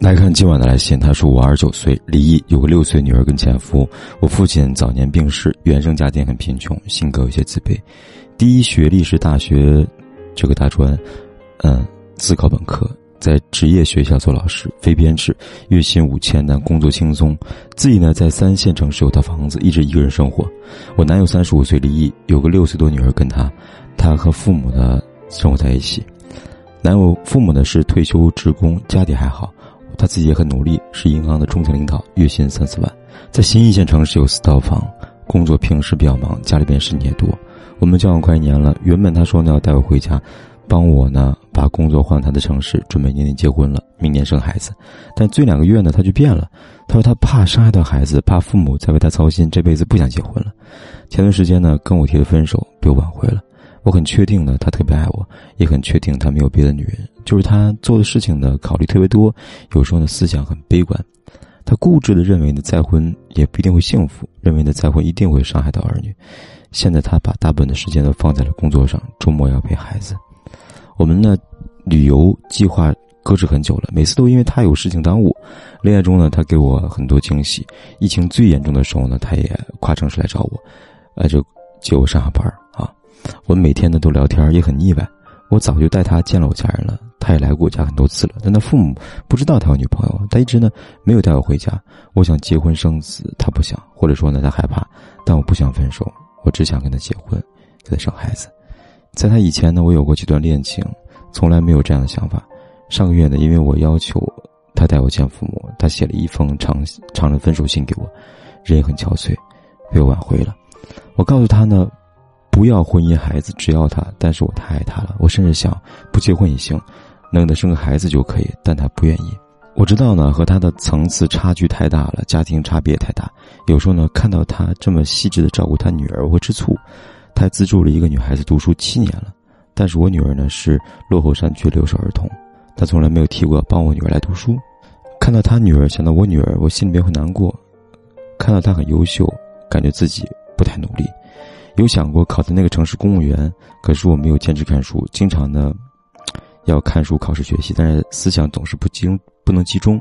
来看今晚的来信，他说：“我二十九岁，离异，有个六岁女儿跟前夫。我父亲早年病逝，原生家庭很贫穷，性格有些自卑。第一学历是大学，这个大专，嗯，自考本科，在职业学校做老师，非编制，月薪五千，但工作轻松。自己呢，在三线城市有套房子，一直一个人生活。我男友三十五岁，离异，有个六岁多女儿跟他，他和父母呢生活在一起。男友父母呢是退休职工，家底还好。”他自己也很努力，是银行的中层领导，月薪三四万，在新一线城市有四套房。工作平时比较忙，家里边事情也多。我们交往快一年了，原本他说呢要带我回家，帮我呢把工作换他的城市，准备年底结婚了，明年生孩子。但最两个月呢他就变了，他说他怕伤害到孩子，怕父母再为他操心，这辈子不想结婚了。前段时间呢跟我提了分手，被我挽回了。我很确定呢，他特别爱我，也很确定他没有别的女人。就是他做的事情呢，考虑特别多，有时候呢思想很悲观。他固执的认为呢，再婚也不一定会幸福，认为呢再婚一定会伤害到儿女。现在他把大部分的时间都放在了工作上，周末要陪孩子。我们呢旅游计划搁置很久了，每次都因为他有事情耽误。恋爱中呢，他给我很多惊喜。疫情最严重的时候呢，他也跨城市来找我，呃，就接我上下班。我们每天呢都聊天，也很腻歪。我早就带他见了我家人了，他也来过我家很多次了。但他父母不知道他有女朋友，他一直呢没有带我回家。我想结婚生子，他不想，或者说呢他害怕，但我不想分手，我只想跟他结婚，给他生孩子。在他以前呢，我有过几段恋情，从来没有这样的想法。上个月呢，因为我要求他带我见父母，他写了一封长长的分手信给我，人也很憔悴，被我挽回了。我告诉他呢。不要婚姻孩子，只要他。但是我太爱他了，我甚至想不结婚也行，能给他生个孩子就可以。但他不愿意。我知道呢，和他的层次差距太大了，家庭差别也太大。有时候呢，看到他这么细致的照顾他女儿，我会吃醋。他资助了一个女孩子读书七年了，但是我女儿呢是落后山区留守儿童，他从来没有提过帮我女儿来读书。看到他女儿，想到我女儿，我心里边会难过。看到他很优秀，感觉自己不太努力。有想过考的那个城市公务员，可是我没有坚持看书，经常呢要看书考试学习，但是思想总是不集中，不能集中。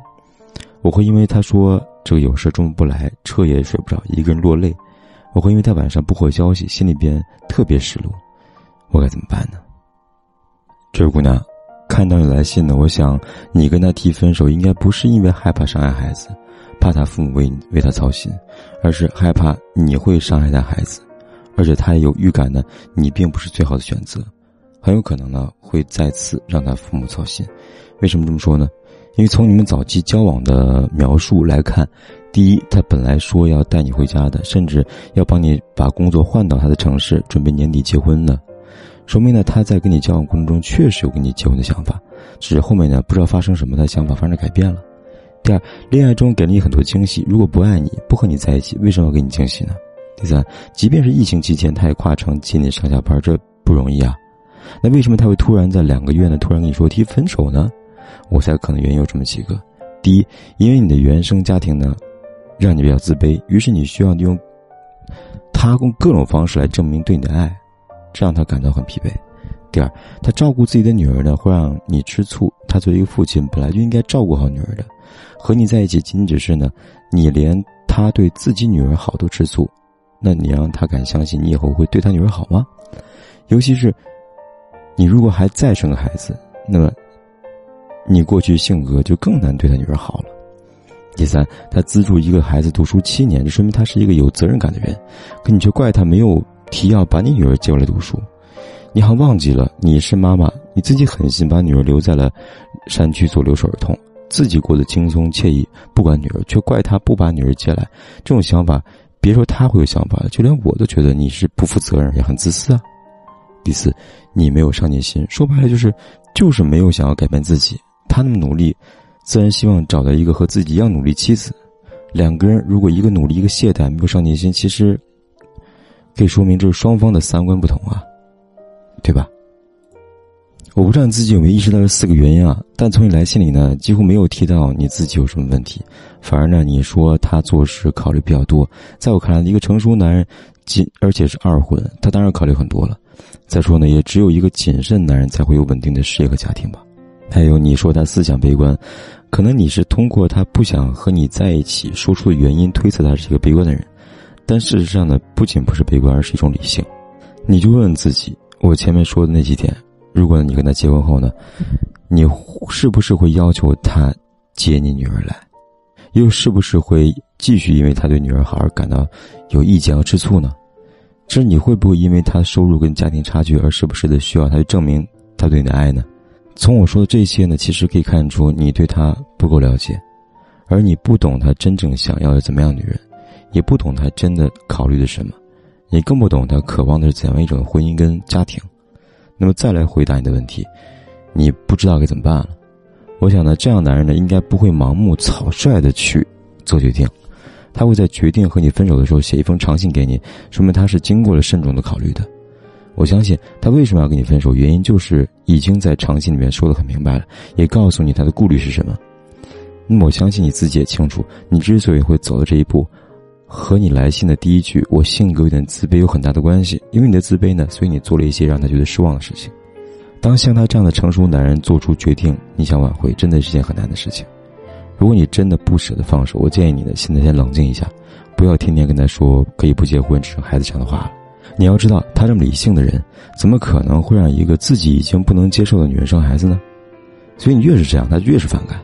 我会因为他说这个有事中午不来，彻夜睡不着，一个人落泪。我会因为他晚上不回消息，心里边特别失落。我该怎么办呢？这位姑娘，看到你来信呢，我想你跟他提分手，应该不是因为害怕伤害孩子，怕他父母为你为他操心，而是害怕你会伤害他孩子。而且他也有预感呢，你并不是最好的选择，很有可能呢会再次让他父母操心。为什么这么说呢？因为从你们早期交往的描述来看，第一，他本来说要带你回家的，甚至要帮你把工作换到他的城市，准备年底结婚的，说明呢他在跟你交往过程中确实有跟你结婚的想法，只是后面呢不知道发生什么，他想法发生改变了。第二，恋爱中给了你很多惊喜，如果不爱你，不和你在一起，为什么要给你惊喜呢？第三，即便是疫情期间，他也跨城接你上下班，这不容易啊。那为什么他会突然在两个月呢？突然跟你说提分手呢？我猜可能原因有这么几个：第一，因为你的原生家庭呢，让你比较自卑，于是你需要用他用各种方式来证明对你的爱，这让他感到很疲惫；第二，他照顾自己的女儿呢，会让你吃醋。他作为一个父亲，本来就应该照顾好女儿的，和你在一起仅仅只是呢，你连他对自己女儿好都吃醋。那你让他敢相信你以后会对他女儿好吗？尤其是，你如果还再生个孩子，那么，你过去性格就更难对他女儿好了。第三，他资助一个孩子读书七年，就说明他是一个有责任感的人，可你却怪他没有提要把你女儿接过来读书，你还忘记了你是妈妈，你自己狠心把女儿留在了山区做留守儿童，自己过得轻松惬意，不管女儿，却怪他不把女儿接来，这种想法。别说他会有想法，就连我都觉得你是不负责任，也很自私啊。第四，你没有上进心，说白了就是，就是没有想要改变自己。他那么努力，自然希望找到一个和自己一样努力妻子。两个人如果一个努力，一个懈怠，没有上进心，其实可以说明这是双方的三观不同啊，对吧？我不知道你自己有没有意识到这四个原因啊？但从你来信里呢，几乎没有提到你自己有什么问题，反而呢，你说他做事考虑比较多。在我看来，一个成熟男人，仅而且是二婚，他当然考虑很多了。再说呢，也只有一个谨慎男人才会有稳定的事业和家庭吧。还有你说他思想悲观，可能你是通过他不想和你在一起说出的原因推测他是一个悲观的人，但事实上呢，不仅不是悲观，而是一种理性。你就问问自己，我前面说的那几点，如果你跟他结婚后呢，你是不是会要求他接你女儿来？又是不是会继续因为他对女儿好而感到有意见和吃醋呢？这你会不会因为他收入跟家庭差距而时不时的需要他去证明他对你的爱呢？从我说的这些呢，其实可以看出你对他不够了解，而你不懂他真正想要的怎么样女人，也不懂他真的考虑的什么，你更不懂他渴望的是怎样一种婚姻跟家庭。那么再来回答你的问题，你不知道该怎么办了。我想呢，这样男人呢，应该不会盲目草率的去做决定，他会在决定和你分手的时候写一封长信给你，说明他是经过了慎重的考虑的。我相信他为什么要跟你分手，原因就是已经在长信里面说的很明白了，也告诉你他的顾虑是什么。那么我相信你自己也清楚，你之所以会走到这一步，和你来信的第一句“我性格有点自卑”有很大的关系。因为你的自卑呢，所以你做了一些让他觉得失望的事情。当像他这样的成熟男人做出决定，你想挽回，真的是件很难的事情。如果你真的不舍得放手，我建议你呢，现在先冷静一下，不要天天跟他说可以不结婚，只生孩子这样的话了。你要知道，他这么理性的人，怎么可能会让一个自己已经不能接受的女人生孩子呢？所以你越是这样，他越是反感。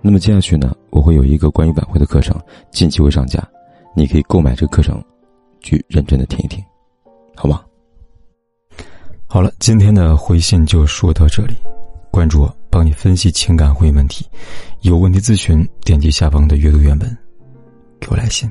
那么接下去呢，我会有一个关于挽回的课程，近期会上架，你可以购买这个课程，去认真的听一听，好吗？好了，今天的回信就说到这里，关注我，帮你分析情感婚姻问题，有问题咨询，点击下方的阅读原文，给我来信。